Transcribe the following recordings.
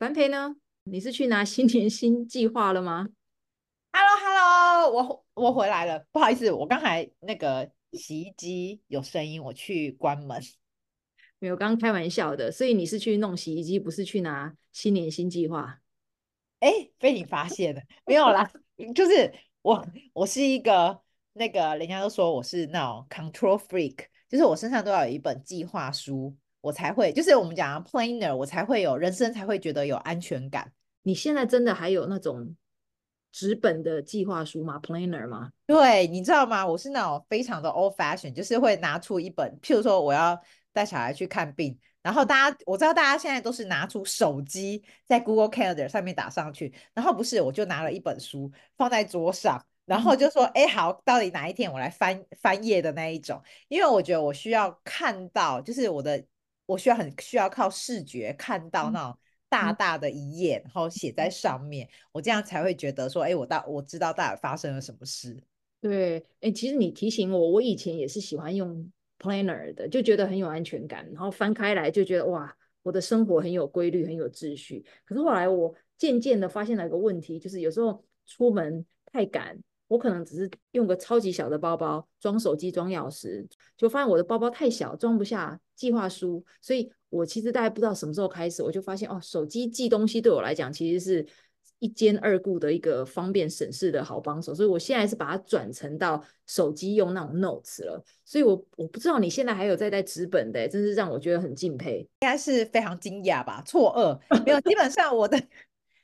樊培呢？你是去拿新年新计划了吗？Hello，Hello，我我回来了。不好意思，我刚才那个洗衣机有声音，我去关门。没有，刚刚开玩笑的。所以你是去弄洗衣机，不是去拿新年新计划？哎，被你发现了，没有啦，就是我，我是一个那个，人家都说我是那种 control freak，就是我身上都要有一本计划书，我才会，就是我们讲 planner，我才会有人生才会觉得有安全感。你现在真的还有那种纸本的计划书吗？planner 吗？对，你知道吗？我是那种非常的 old fashion，就是会拿出一本，譬如说我要带小孩去看病。然后大家，我知道大家现在都是拿出手机在 Google Calendar 上面打上去，然后不是，我就拿了一本书放在桌上，然后就说，哎，好，到底哪一天我来翻翻页的那一种？因为我觉得我需要看到，就是我的，我需要很需要靠视觉看到那种大大的一页，然后写在上面，我这样才会觉得说，哎，我大我知道到底发生了什么事。对，哎，其实你提醒我，我以前也是喜欢用。Planner 的就觉得很有安全感，然后翻开来就觉得哇，我的生活很有规律，很有秩序。可是后来我渐渐的发现了一个问题，就是有时候出门太赶，我可能只是用个超级小的包包装手机、装钥匙，就发现我的包包太小，装不下计划书。所以我其实大概不知道什么时候开始，我就发现哦，手机寄东西对我来讲其实是。一兼二顾的一个方便省事的好帮手，所以我现在是把它转成到手机用那种 notes 了。所以我我不知道你现在还有在带纸本的，真是让我觉得很敬佩。应该是非常惊讶吧？错愕没有，基本上我的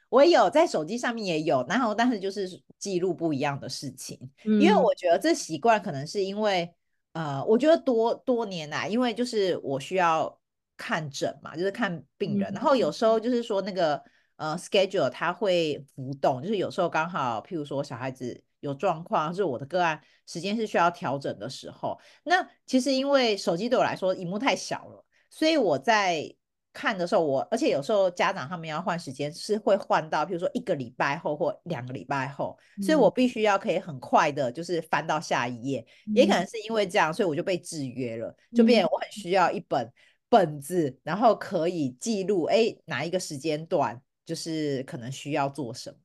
我有在手机上面也有，然后但是就是记录不一样的事情，嗯、因为我觉得这习惯可能是因为呃，我觉得多多年来，因为就是我需要看诊嘛，就是看病人，嗯、然后有时候就是说那个。呃，schedule 它会浮动，就是有时候刚好，譬如说小孩子有状况，是我的个案时间是需要调整的时候。那其实因为手机对我来说荧幕太小了，所以我在看的时候我，我而且有时候家长他们要换时间是会换到，譬如说一个礼拜后或两个礼拜后，嗯、所以我必须要可以很快的，就是翻到下一页。嗯、也可能是因为这样，所以我就被制约了，就变我很需要一本本子，嗯、然后可以记录，哎，哪一个时间段。就是可能需要做什么，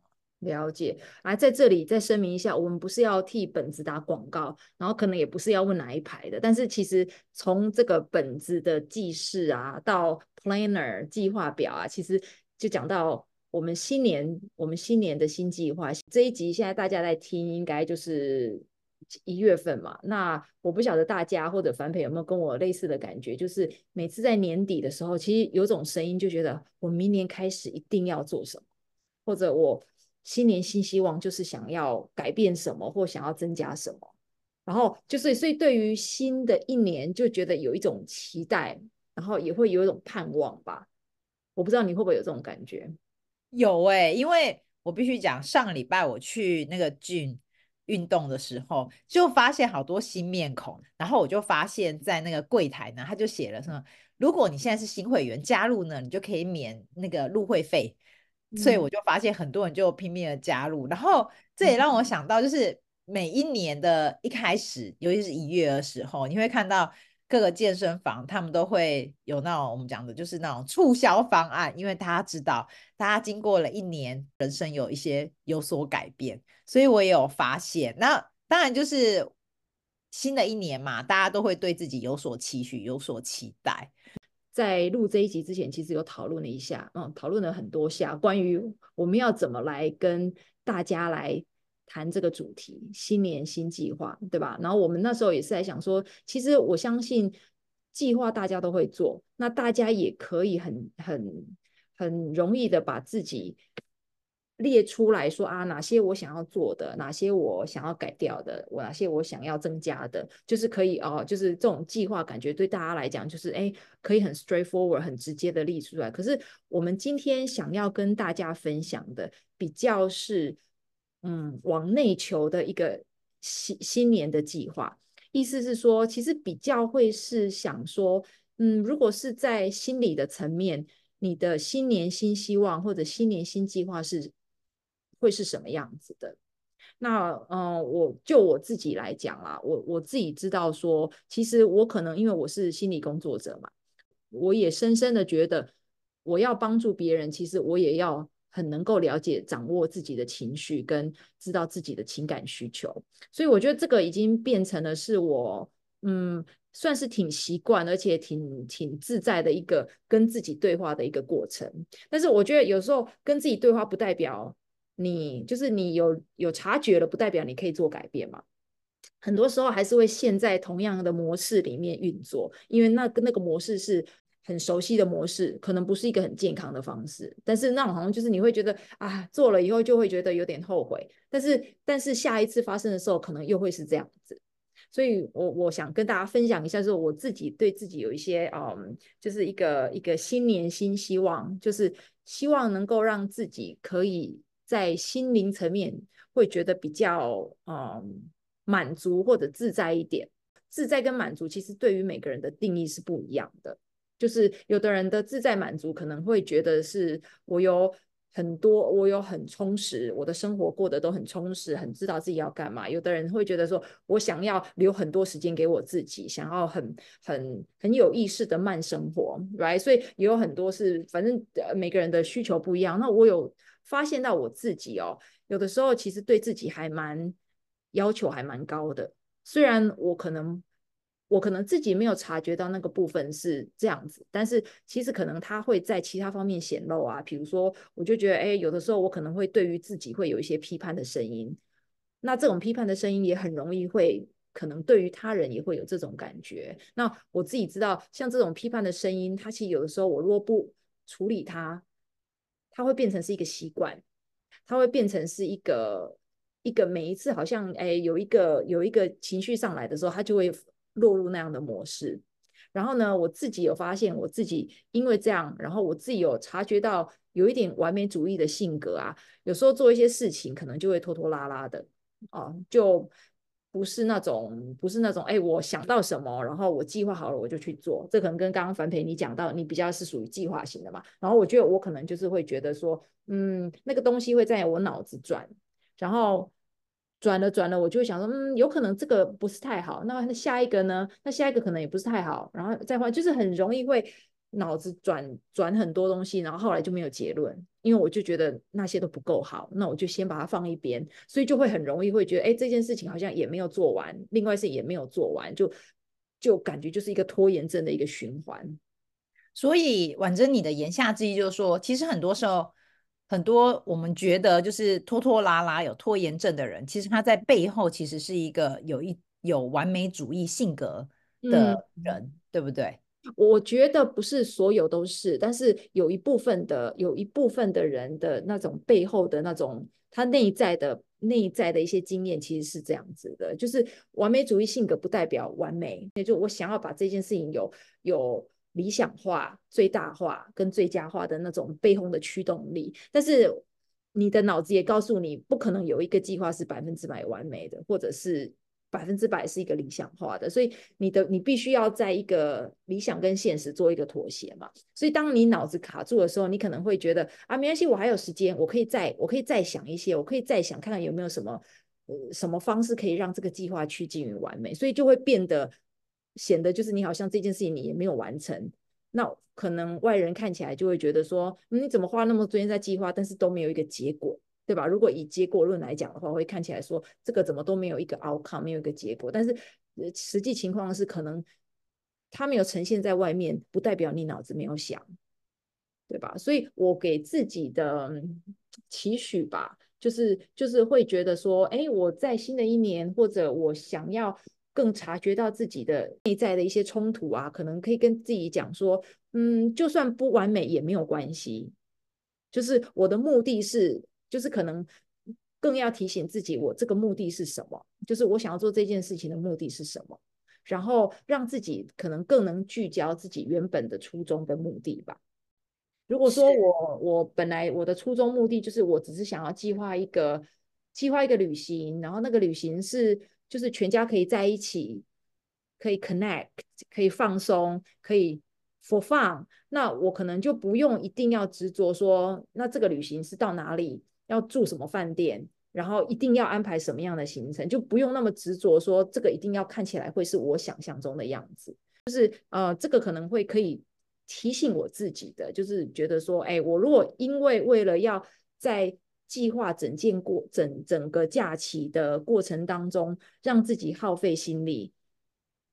了解。来，在这里再声明一下，我们不是要替本子打广告，然后可能也不是要问哪一排的。但是其实从这个本子的记事啊，到 planner 计划表啊，其实就讲到我们新年，我们新年的新计划。这一集现在大家在听，应该就是。一月份嘛，那我不晓得大家或者樊培有没有跟我类似的感觉，就是每次在年底的时候，其实有种声音就觉得我明年开始一定要做什么，或者我新年新希望就是想要改变什么或想要增加什么，然后就是所以对于新的一年就觉得有一种期待，然后也会有一种盼望吧。我不知道你会不会有这种感觉？有哎、欸，因为我必须讲，上个礼拜我去那个 gym 运动的时候，就发现好多新面孔，然后我就发现，在那个柜台呢，他就写了什么，如果你现在是新会员加入呢，你就可以免那个入会费，嗯、所以我就发现很多人就拼命的加入，然后这也让我想到，就是每一年的一开始，尤其是一月的时候，你会看到。各个健身房，他们都会有那种我们讲的，就是那种促销方案，因为大家知道，大家经过了一年，人生有一些有所改变，所以我也有发现。那当然就是新的一年嘛，大家都会对自己有所期许，有所期待。在录这一集之前，其实有讨论了一下，嗯，讨论了很多下关于我们要怎么来跟大家来。谈这个主题，新年新计划，对吧？然后我们那时候也是在想说，其实我相信计划大家都会做，那大家也可以很很很容易的把自己列出来说啊，哪些我想要做的，哪些我想要改掉的，我哪些我想要增加的，就是可以哦，就是这种计划，感觉对大家来讲，就是哎，可以很 straightforward，很直接的列出来。可是我们今天想要跟大家分享的，比较是嗯，往内求的一个新新年的计划，意思是说，其实比较会是想说，嗯，如果是在心理的层面，你的新年新希望或者新年新计划是。会是什么样子的？那嗯、我就我自己来讲啦，我我自己知道说，其实我可能因为我是心理工作者嘛，我也深深的觉得，我要帮助别人，其实我也要很能够了解、掌握自己的情绪，跟知道自己的情感需求。所以我觉得这个已经变成了是我嗯，算是挺习惯，而且挺挺自在的一个跟自己对话的一个过程。但是我觉得有时候跟自己对话，不代表。你就是你有有察觉了，不代表你可以做改变嘛。很多时候还是会陷在同样的模式里面运作，因为那个那个模式是很熟悉的模式，可能不是一个很健康的方式。但是那种好像就是你会觉得啊，做了以后就会觉得有点后悔。但是但是下一次发生的时候，可能又会是这样子。所以我我想跟大家分享一下，就是我自己对自己有一些嗯，就是一个一个新年新希望，就是希望能够让自己可以。在心灵层面会觉得比较嗯满足或者自在一点，自在跟满足其实对于每个人的定义是不一样的。就是有的人的自在满足可能会觉得是我有很多，我有很充实，我的生活过得都很充实，很知道自己要干嘛。有的人会觉得说我想要留很多时间给我自己，想要很很很有意识的慢生活，right？所以也有很多是反正每个人的需求不一样。那我有。发现到我自己哦，有的时候其实对自己还蛮要求还蛮高的。虽然我可能我可能自己没有察觉到那个部分是这样子，但是其实可能他会在其他方面显露啊。比如说，我就觉得，哎，有的时候我可能会对于自己会有一些批判的声音。那这种批判的声音也很容易会可能对于他人也会有这种感觉。那我自己知道，像这种批判的声音，它其实有的时候我若不处理它。它会变成是一个习惯，它会变成是一个一个每一次好像哎有一个有一个情绪上来的时候，它就会落入那样的模式。然后呢，我自己有发现，我自己因为这样，然后我自己有察觉到有一点完美主义的性格啊，有时候做一些事情可能就会拖拖拉拉的啊，就。不是那种，不是那种，哎，我想到什么，然后我计划好了，我就去做。这可能跟刚刚樊培你讲到，你比较是属于计划型的嘛。然后我觉得我可能就是会觉得说，嗯，那个东西会在我脑子转，然后转了转了，我就会想说，嗯，有可能这个不是太好。那下一个呢？那下一个可能也不是太好，然后再换，就是很容易会。脑子转转很多东西，然后后来就没有结论，因为我就觉得那些都不够好，那我就先把它放一边，所以就会很容易会觉得，哎，这件事情好像也没有做完，另外是也没有做完，就就感觉就是一个拖延症的一个循环。所以婉珍，你的言下之意就是说，其实很多时候，很多我们觉得就是拖拖拉拉、有拖延症的人，其实他在背后其实是一个有一有完美主义性格的人，嗯、对不对？我觉得不是所有都是，但是有一部分的，有一部分的人的那种背后的那种他内在的内在的一些经验，其实是这样子的，就是完美主义性格不代表完美，也就我想要把这件事情有有理想化、最大化跟最佳化的那种背后的驱动力，但是你的脑子也告诉你，不可能有一个计划是百分之百完美的，或者是。百分之百是一个理想化的，所以你的你必须要在一个理想跟现实做一个妥协嘛。所以当你脑子卡住的时候，你可能会觉得啊，没关系，我还有时间，我可以再我可以再想一些，我可以再想看看有没有什么呃什么方式可以让这个计划趋近于完美。所以就会变得显得就是你好像这件事情你也没有完成，那可能外人看起来就会觉得说，你怎么花那么多时间在计划，但是都没有一个结果。对吧？如果以结果论来讲的话，会看起来说这个怎么都没有一个 outcome，没有一个结果。但是实际情况是，可能它没有呈现在外面，不代表你脑子没有想，对吧？所以我给自己的期许吧，就是就是会觉得说，哎，我在新的一年，或者我想要更察觉到自己的内在的一些冲突啊，可能可以跟自己讲说，嗯，就算不完美也没有关系，就是我的目的是。就是可能更要提醒自己，我这个目的是什么？就是我想要做这件事情的目的是什么？然后让自己可能更能聚焦自己原本的初衷跟目的吧。如果说我我本来我的初衷目的就是我只是想要计划一个计划一个旅行，然后那个旅行是就是全家可以在一起，可以 connect，可以放松，可以 for fun，那我可能就不用一定要执着说，那这个旅行是到哪里，要住什么饭店，然后一定要安排什么样的行程，就不用那么执着说这个一定要看起来会是我想象中的样子，就是呃这个可能会可以。提醒我自己的，就是觉得说，哎，我如果因为为了要在计划整件过整整个假期的过程当中，让自己耗费心力，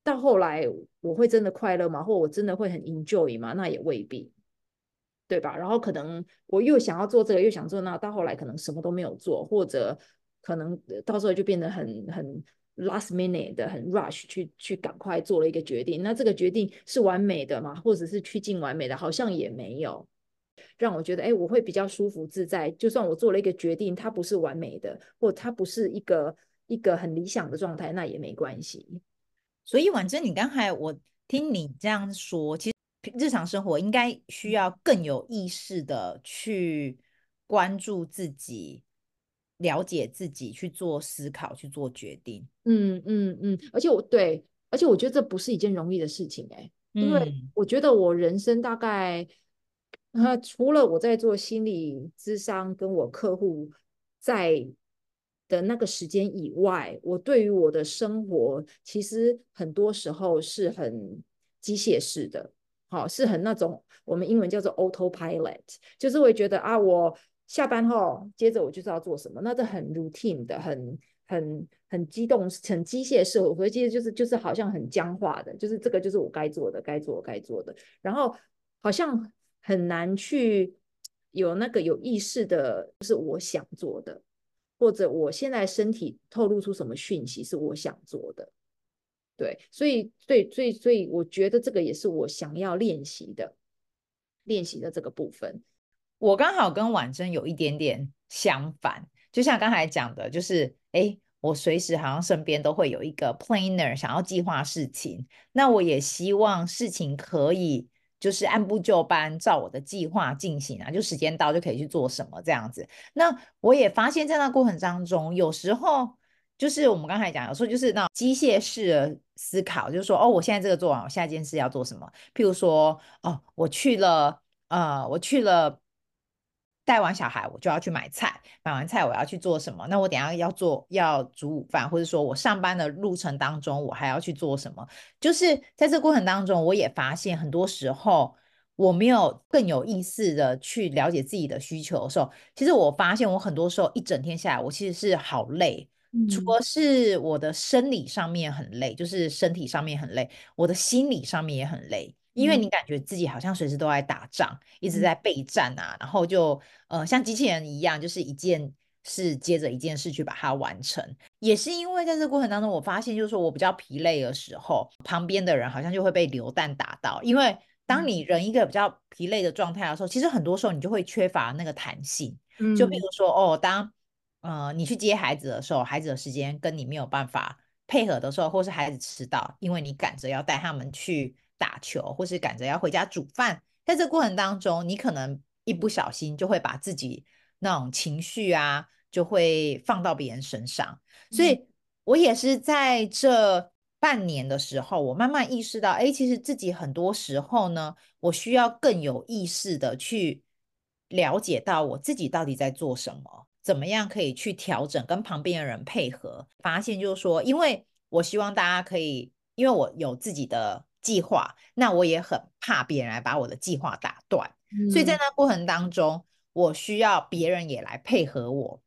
到后来我会真的快乐吗？或我真的会很 enjoy 吗？那也未必，对吧？然后可能我又想要做这个，又想做那，到后来可能什么都没有做，或者可能到时候就变得很很。last minute 的很 rush 去去赶快做了一个决定，那这个决定是完美的吗？或者是趋近完美的？好像也没有让我觉得，哎，我会比较舒服自在。就算我做了一个决定，它不是完美的，或它不是一个一个很理想的状态，那也没关系。所以，婉珍，你刚才我听你这样说，其实日常生活应该需要更有意识的去关注自己。了解自己，去做思考，去做决定。嗯嗯嗯，而且我对，而且我觉得这不是一件容易的事情哎、欸，因为我觉得我人生大概，啊、除了我在做心理咨商跟我客户在的那个时间以外，我对于我的生活其实很多时候是很机械式的，好，是很那种我们英文叫做 autopilot，就是会觉得啊我。下班后，接着我就知道做什么，那这很 routine 的，很很很激动，很机械式。我回记就是就是好像很僵化的，就是这个就是我该做的，该做该做的。然后好像很难去有那个有意识的，就是我想做的，或者我现在身体透露出什么讯息是我想做的。对，所以对，所以所以我觉得这个也是我想要练习的，练习的这个部分。我刚好跟婉珍有一点点相反，就像刚才讲的，就是哎，我随时好像身边都会有一个 planner，想要计划事情。那我也希望事情可以就是按部就班，照我的计划进行啊，就时间到就可以去做什么这样子。那我也发现，在那过程当中，有时候就是我们刚才讲，有时候就是那机械式的思考，就是说，哦，我现在这个做完，我下一件事要做什么？譬如说，哦，我去了，呃，我去了。带完小孩，我就要去买菜。买完菜，我要去做什么？那我等下要做，要煮午饭，或者说我上班的路程当中，我还要去做什么？就是在这个过程当中，我也发现很多时候我没有更有意识的去了解自己的需求的时候，其实我发现我很多时候一整天下来，我其实是好累。嗯、除了是我的生理上面很累，就是身体上面很累，我的心理上面也很累。因为你感觉自己好像随时都在打仗，嗯、一直在备战啊，然后就呃像机器人一样，就是一件事接着一件事去把它完成。也是因为在这个过程当中，我发现就是说我比较疲累的时候，旁边的人好像就会被流弹打到。因为当你人一个比较疲累的状态的时候，其实很多时候你就会缺乏那个弹性。嗯、就比如说哦，当呃你去接孩子的时候，孩子的时间跟你没有办法配合的时候，或是孩子迟到，因为你赶着要带他们去。打球，或是赶着要回家煮饭，在这个过程当中，你可能一不小心就会把自己那种情绪啊，就会放到别人身上。所以我也是在这半年的时候，我慢慢意识到，哎，其实自己很多时候呢，我需要更有意识的去了解到我自己到底在做什么，怎么样可以去调整，跟旁边的人配合。发现就是说，因为我希望大家可以，因为我有自己的。计划，那我也很怕别人来把我的计划打断，嗯、所以在那过程当中，我需要别人也来配合我。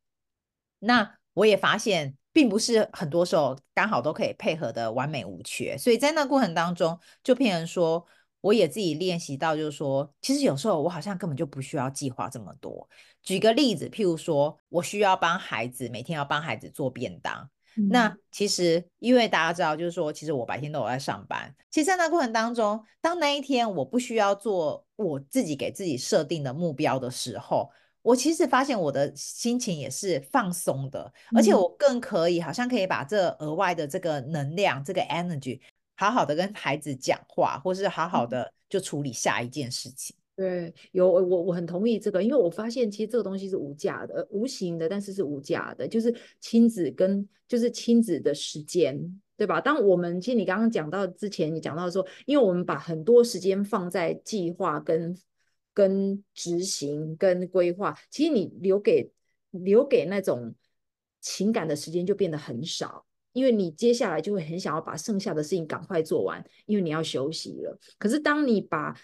那我也发现，并不是很多时候刚好都可以配合的完美无缺，所以在那过程当中，就骗人说，我也自己练习到，就是说，其实有时候我好像根本就不需要计划这么多。举个例子，譬如说，我需要帮孩子每天要帮孩子做便当。那其实，因为大家知道，就是说，其实我白天都有在上班。其实，在那过程当中，当那一天我不需要做我自己给自己设定的目标的时候，我其实发现我的心情也是放松的，而且我更可以好像可以把这额外的这个能量，这个 energy，好好的跟孩子讲话，或是好好的就处理下一件事情。对，有我我很同意这个，因为我发现其实这个东西是无价的，无形的，但是是无价的，就是亲子跟就是亲子的时间，对吧？当我们其实你刚刚讲到之前，你讲到说，因为我们把很多时间放在计划跟跟执行跟规划，其实你留给留给那种情感的时间就变得很少，因为你接下来就会很想要把剩下的事情赶快做完，因为你要休息了。可是当你把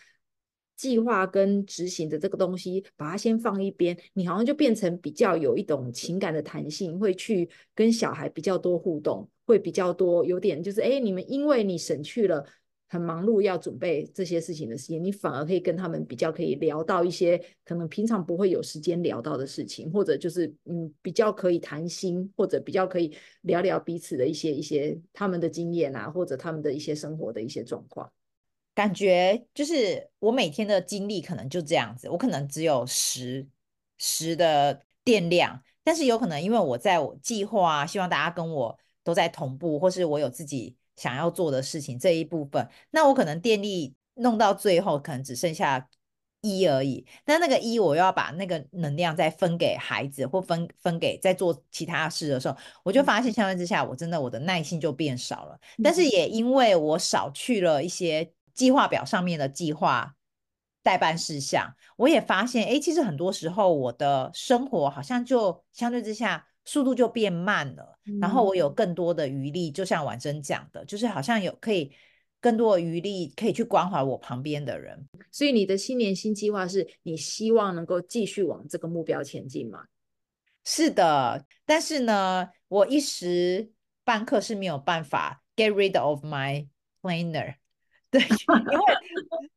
计划跟执行的这个东西，把它先放一边，你好像就变成比较有一种情感的弹性，会去跟小孩比较多互动，会比较多，有点就是，哎，你们因为你省去了很忙碌要准备这些事情的时间，你反而可以跟他们比较可以聊到一些可能平常不会有时间聊到的事情，或者就是嗯比较可以谈心，或者比较可以聊聊彼此的一些一些他们的经验啊，或者他们的一些生活的一些状况。感觉就是我每天的精力可能就这样子，我可能只有十十的电量，但是有可能因为我在我计划啊，希望大家跟我都在同步，或是我有自己想要做的事情这一部分，那我可能电力弄到最后可能只剩下一而已。但那个一，我又要把那个能量再分给孩子，或分分给在做其他事的时候，我就发现相对之下，我真的我的耐心就变少了。但是也因为我少去了一些。计划表上面的计划代办事项，我也发现，哎，其实很多时候我的生活好像就相对之下速度就变慢了，嗯、然后我有更多的余力，就像婉珍讲的，就是好像有可以更多的余力可以去关怀我旁边的人。所以你的新年新计划是你希望能够继续往这个目标前进吗？是的，但是呢，我一时半刻是没有办法 get rid of my planner。对，因为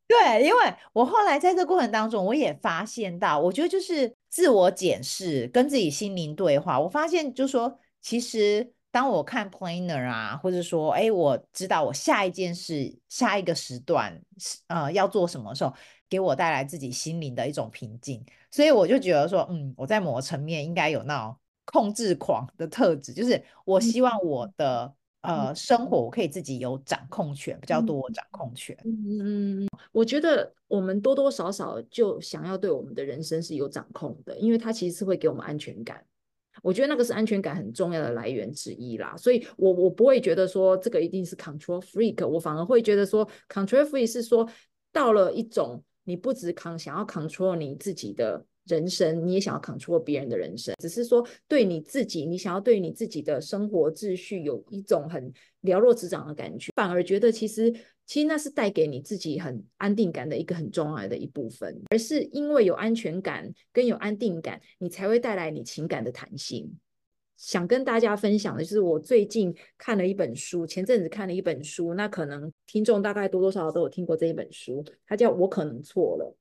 对，因为我后来在这过程当中，我也发现到，我觉得就是自我检视，跟自己心灵对话。我发现就是说，其实当我看 planner 啊，或者说，哎，我知道我下一件事、下一个时段，呃，要做什么时候，给我带来自己心灵的一种平静。所以我就觉得说，嗯，我在某个层面应该有那种控制狂的特质，就是我希望我的。呃，生活我可以自己有掌控权，比较多掌控权。嗯嗯，我觉得我们多多少少就想要对我们的人生是有掌控的，因为它其实是会给我们安全感。我觉得那个是安全感很重要的来源之一啦。所以我我不会觉得说这个一定是 control freak，我反而会觉得说 control freak 是说到了一种你不只扛想要 control 你自己的。人生，你也想要 control 别人的人生，只是说对你自己，你想要对你自己的生活秩序有一种很了若指掌的感觉，反而觉得其实其实那是带给你自己很安定感的一个很重要的一部分，而是因为有安全感跟有安定感，你才会带来你情感的弹性。想跟大家分享的就是我最近看了一本书，前阵子看了一本书，那可能听众大概多多少少都有听过这一本书，它叫《我可能错了》。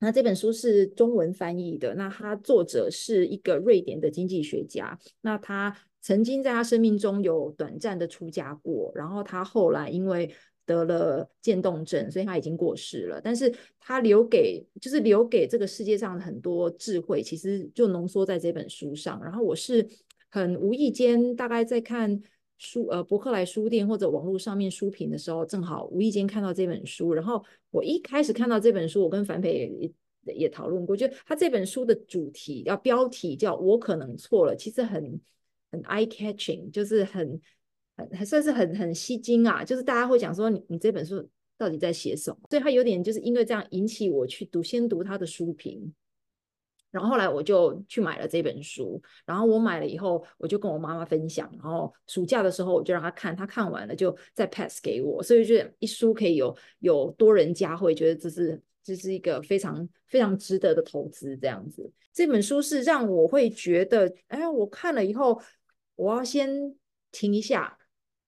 那这本书是中文翻译的，那他作者是一个瑞典的经济学家，那他曾经在他生命中有短暂的出家过，然后他后来因为得了渐冻症，所以他已经过世了。但是他留给就是留给这个世界上很多智慧，其实就浓缩在这本书上。然后我是很无意间大概在看。书呃，博客来书店或者网络上面书评的时候，正好无意间看到这本书。然后我一开始看到这本书，我跟樊培也也讨论过，就他这本书的主题，要标题叫“我可能错了”，其实很很 eye catching，就是很很还算是很很吸睛啊。就是大家会讲说你，你你这本书到底在写什么？所以他有点就是因为这样引起我去读，先读他的书评。然后后来我就去买了这本书，然后我买了以后，我就跟我妈妈分享，然后暑假的时候我就让她看，她看完了就再 pass 给我，所以就一书可以有有多人加，会，觉得这是这是一个非常非常值得的投资，这样子。这本书是让我会觉得，哎，我看了以后，我要先停一下，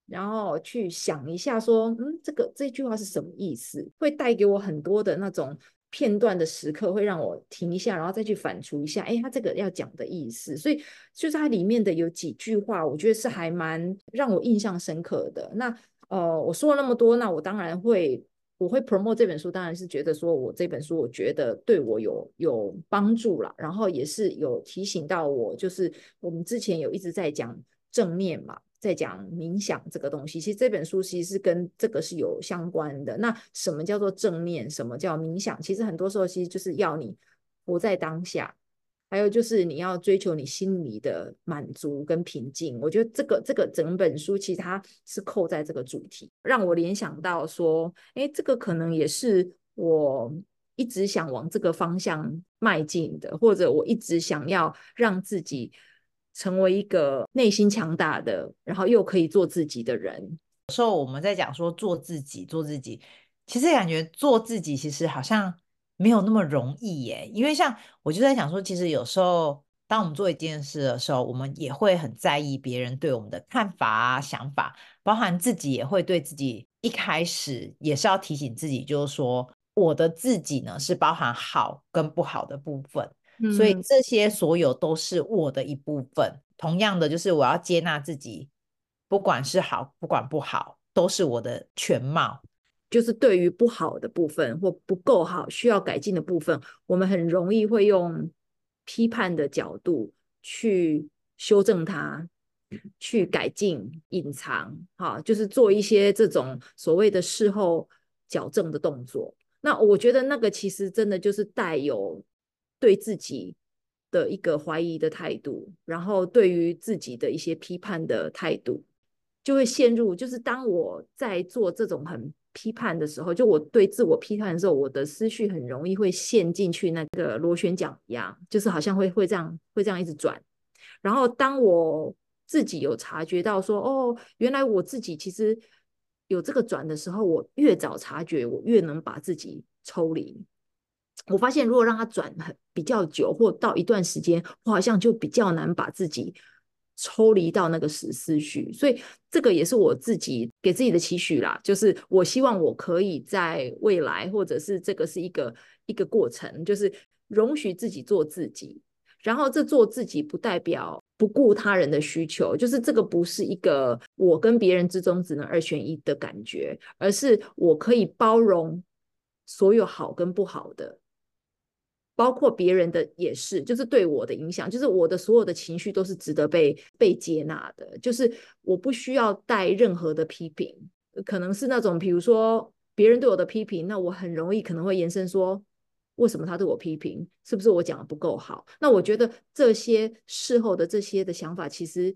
然后去想一下，说嗯，这个这句话是什么意思？会带给我很多的那种。片段的时刻会让我停一下，然后再去反刍一下，哎，他这个要讲的意思。所以就是它里面的有几句话，我觉得是还蛮让我印象深刻的。那呃，我说了那么多，那我当然会，我会 promote 这本书，当然是觉得说我这本书我觉得对我有有帮助啦，然后也是有提醒到我，就是我们之前有一直在讲正念嘛，在讲冥想这个东西，其实这本书其实是跟这个是有相关的。那什么叫做正念？什么叫冥想？其实很多时候其实就是要你活在当下。还有就是你要追求你心里的满足跟平静，我觉得这个这个整本书其实它是扣在这个主题，让我联想到说，哎，这个可能也是我一直想往这个方向迈进的，或者我一直想要让自己成为一个内心强大的，然后又可以做自己的人。有时候我们在讲说做自己，做自己，其实感觉做自己其实好像。没有那么容易耶，因为像我就在想说，其实有时候当我们做一件事的时候，我们也会很在意别人对我们的看法啊、想法，包含自己也会对自己一开始也是要提醒自己，就是说我的自己呢是包含好跟不好的部分，嗯，所以这些所有都是我的一部分。同样的，就是我要接纳自己，不管是好，不管不好，都是我的全貌。就是对于不好的部分或不够好、需要改进的部分，我们很容易会用批判的角度去修正它、去改进、隐藏，哈，就是做一些这种所谓的事后矫正的动作。那我觉得那个其实真的就是带有对自己的一个怀疑的态度，然后对于自己的一些批判的态度，就会陷入。就是当我在做这种很批判的时候，就我对自我批判的时候，我的思绪很容易会陷进去那个螺旋桨一样，就是好像会会这样会这样一直转。然后当我自己有察觉到说，哦，原来我自己其实有这个转的时候，我越早察觉，我越能把自己抽离。我发现如果让它转很比较久，或到一段时间，我好像就比较难把自己。抽离到那个死思绪，所以这个也是我自己给自己的期许啦。就是我希望我可以在未来，或者是这个是一个一个过程，就是容许自己做自己。然后这做自己不代表不顾他人的需求，就是这个不是一个我跟别人之中只能二选一的感觉，而是我可以包容所有好跟不好的。包括别人的也是，就是对我的影响，就是我的所有的情绪都是值得被被接纳的，就是我不需要带任何的批评，可能是那种比如说别人对我的批评，那我很容易可能会延伸说，为什么他对我批评？是不是我讲的不够好？那我觉得这些事后的这些的想法，其实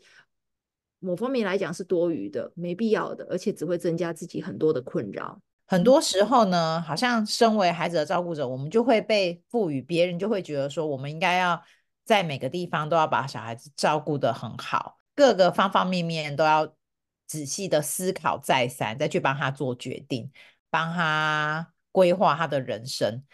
某方面来讲是多余的，没必要的，而且只会增加自己很多的困扰。很多时候呢，好像身为孩子的照顾者，我们就会被赋予，别人就会觉得说，我们应该要在每个地方都要把小孩子照顾得很好，各个方方面面都要仔细的思考再三，再去帮他做决定，帮他规划他的人生。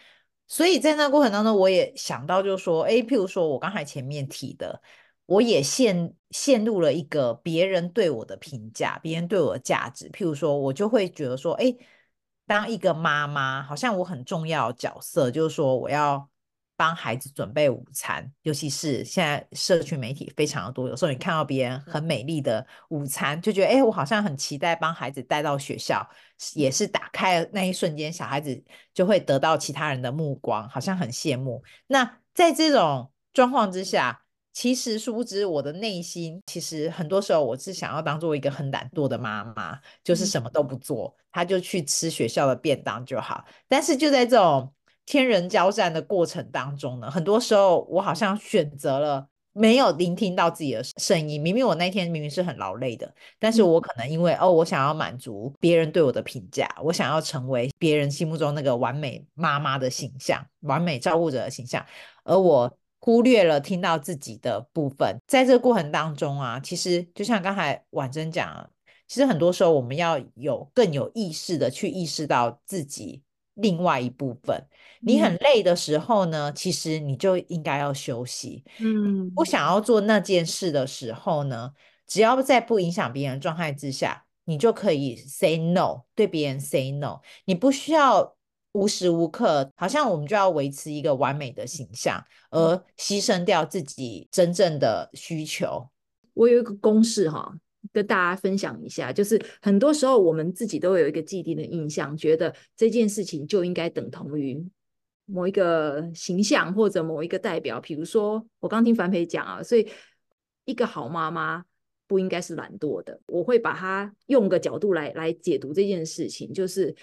所以在那过程当中，我也想到，就是说，诶，譬如说我刚才前面提的，我也陷陷入了一个别人对我的评价，别人对我的价值。譬如说，我就会觉得说，诶。当一个妈妈，好像我很重要的角色，就是说我要帮孩子准备午餐，尤其是现在社群媒体非常的多，有时候你看到别人很美丽的午餐，就觉得哎，我好像很期待帮孩子带到学校，也是打开那一瞬间，小孩子就会得到其他人的目光，好像很羡慕。那在这种状况之下，其实殊不知，我的内心其实很多时候我是想要当做一个很懒惰的妈妈，就是什么都不做，他就去吃学校的便当就好。但是就在这种天人交战的过程当中呢，很多时候我好像选择了没有聆听到自己的声音。明明我那天明明是很劳累的，但是我可能因为哦，我想要满足别人对我的评价，我想要成为别人心目中那个完美妈妈的形象、完美照顾者的形象，而我。忽略了听到自己的部分，在这个过程当中啊，其实就像刚才婉珍讲，其实很多时候我们要有更有意识的去意识到自己另外一部分。你很累的时候呢，嗯、其实你就应该要休息。嗯，不想要做那件事的时候呢，只要在不影响别人状态之下，你就可以 say no，对别人 say no，你不需要。无时无刻，好像我们就要维持一个完美的形象，而牺牲掉自己真正的需求。我有一个公式哈，跟大家分享一下，就是很多时候我们自己都有一个既定的印象，觉得这件事情就应该等同于某一个形象或者某一个代表。比如说，我刚听樊培讲啊，所以一个好妈妈不应该是懒惰的。我会把它用个角度来来解读这件事情，就是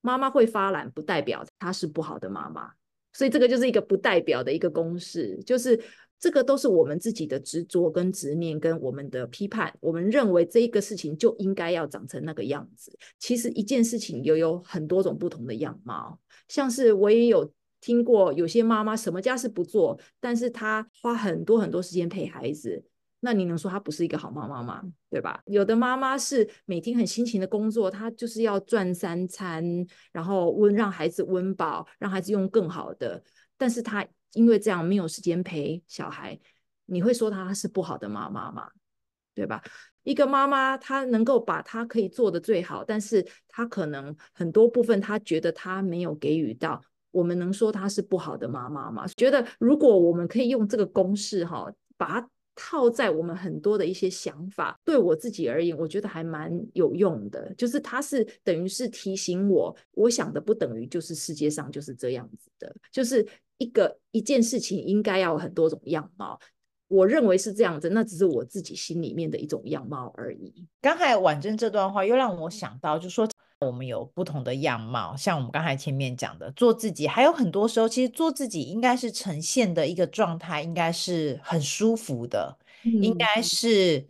妈妈会发懒，不代表她是不好的妈妈。所以这个就是一个不代表的一个公式，就是。这个都是我们自己的执着跟执念，跟我们的批判。我们认为这一个事情就应该要长成那个样子。其实一件事情又有很多种不同的样貌。像是我也有听过有些妈妈什么家事不做，但是她花很多很多时间陪孩子。那你能说她不是一个好妈妈吗？对吧？有的妈妈是每天很辛勤的工作，她就是要赚三餐，然后温让孩子温饱，让孩子用更好的，但是她。因为这样没有时间陪小孩，你会说她是不好的妈妈吗？对吧？一个妈妈她能够把她可以做的最好，但是她可能很多部分她觉得她没有给予到，我们能说她是不好的妈妈吗？觉得如果我们可以用这个公式哈，把它套在我们很多的一些想法，对我自己而言，我觉得还蛮有用的。就是它是等于是提醒我，我想的不等于就是世界上就是这样子的，就是。一个一件事情应该要有很多种样貌，我认为是这样子，那只是我自己心里面的一种样貌而已。刚才婉珍这段话又让我想到，就说我们有不同的样貌，像我们刚才前面讲的做自己，还有很多时候其实做自己应该是呈现的一个状态，应该是很舒服的，嗯、应该是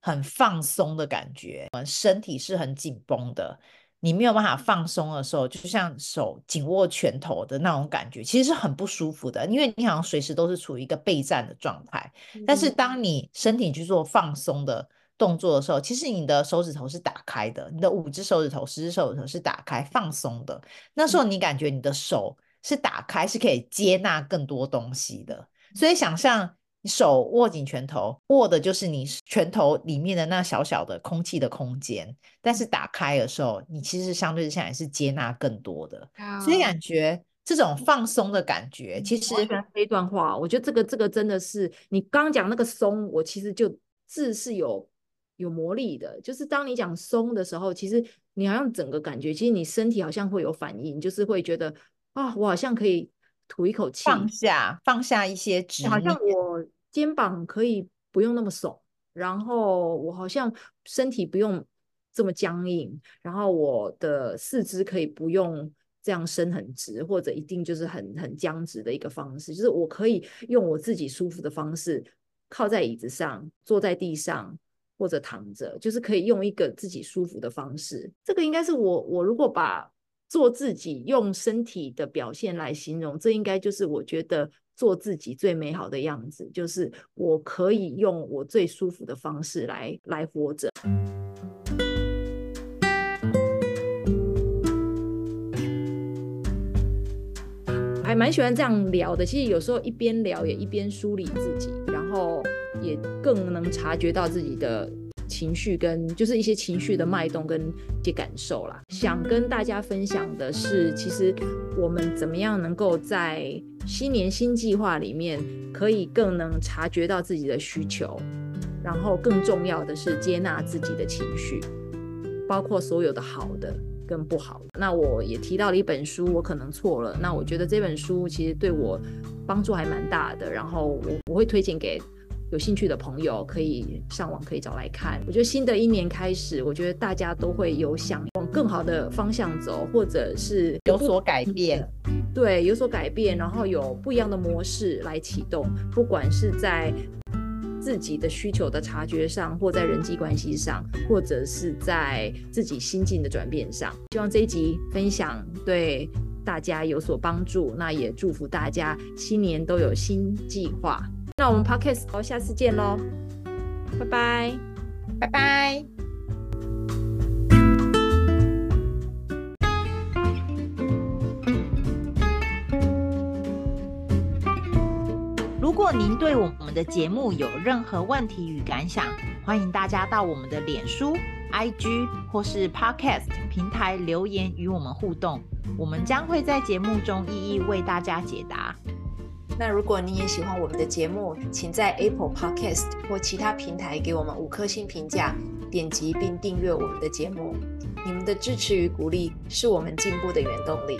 很放松的感觉，我们身体是很紧绷的。你没有办法放松的时候，就像手紧握拳头的那种感觉，其实是很不舒服的，因为你好像随时都是处于一个备战的状态。但是当你身体去做放松的动作的时候，其实你的手指头是打开的，你的五只手指头、十只手指头是打开放松的。那时候你感觉你的手是打开，是可以接纳更多东西的。所以想象。你手握紧拳头，握的就是你拳头里面的那小小的空气的空间。但是打开的时候，你其实相对之下也是接纳更多的。Oh. 所以感觉这种放松的感觉，其实这一段话，我觉得这个这个真的是你刚刚讲那个松，我其实就字是有有魔力的。就是当你讲松的时候，其实你好像整个感觉，其实你身体好像会有反应，就是会觉得啊，我好像可以吐一口气，放下放下一些执，好像我。肩膀可以不用那么耸，然后我好像身体不用这么僵硬，然后我的四肢可以不用这样伸很直，或者一定就是很很僵直的一个方式，就是我可以用我自己舒服的方式，靠在椅子上，坐在地上，或者躺着，就是可以用一个自己舒服的方式。这个应该是我我如果把做自己用身体的表现来形容，这应该就是我觉得。做自己最美好的样子，就是我可以用我最舒服的方式来来活着。还蛮喜欢这样聊的。其实有时候一边聊也一边梳理自己，然后也更能察觉到自己的。情绪跟就是一些情绪的脉动跟一些感受啦，想跟大家分享的是，其实我们怎么样能够在新年新计划里面，可以更能察觉到自己的需求，然后更重要的是接纳自己的情绪，包括所有的好的跟不好的。那我也提到了一本书，我可能错了。那我觉得这本书其实对我帮助还蛮大的，然后我我会推荐给。有兴趣的朋友可以上网可以找来看。我觉得新的一年开始，我觉得大家都会有想往更好的方向走，或者是有所改变。对，有所改变，然后有不一样的模式来启动，不管是在自己的需求的察觉上，或在人际关系上，或者是在自己心境的转变上。希望这一集分享对大家有所帮助。那也祝福大家新年都有新计划。那我们 Podcast 好，下次见喽，拜拜，拜拜。如果您对我们的节目有任何问题与感想，欢迎大家到我们的脸书、IG 或是 Podcast 平台留言与我们互动，我们将会在节目中一一为大家解答。那如果你也喜欢我们的节目，请在 Apple Podcast 或其他平台给我们五颗星评价，点击并订阅我们的节目。你们的支持与鼓励是我们进步的原动力。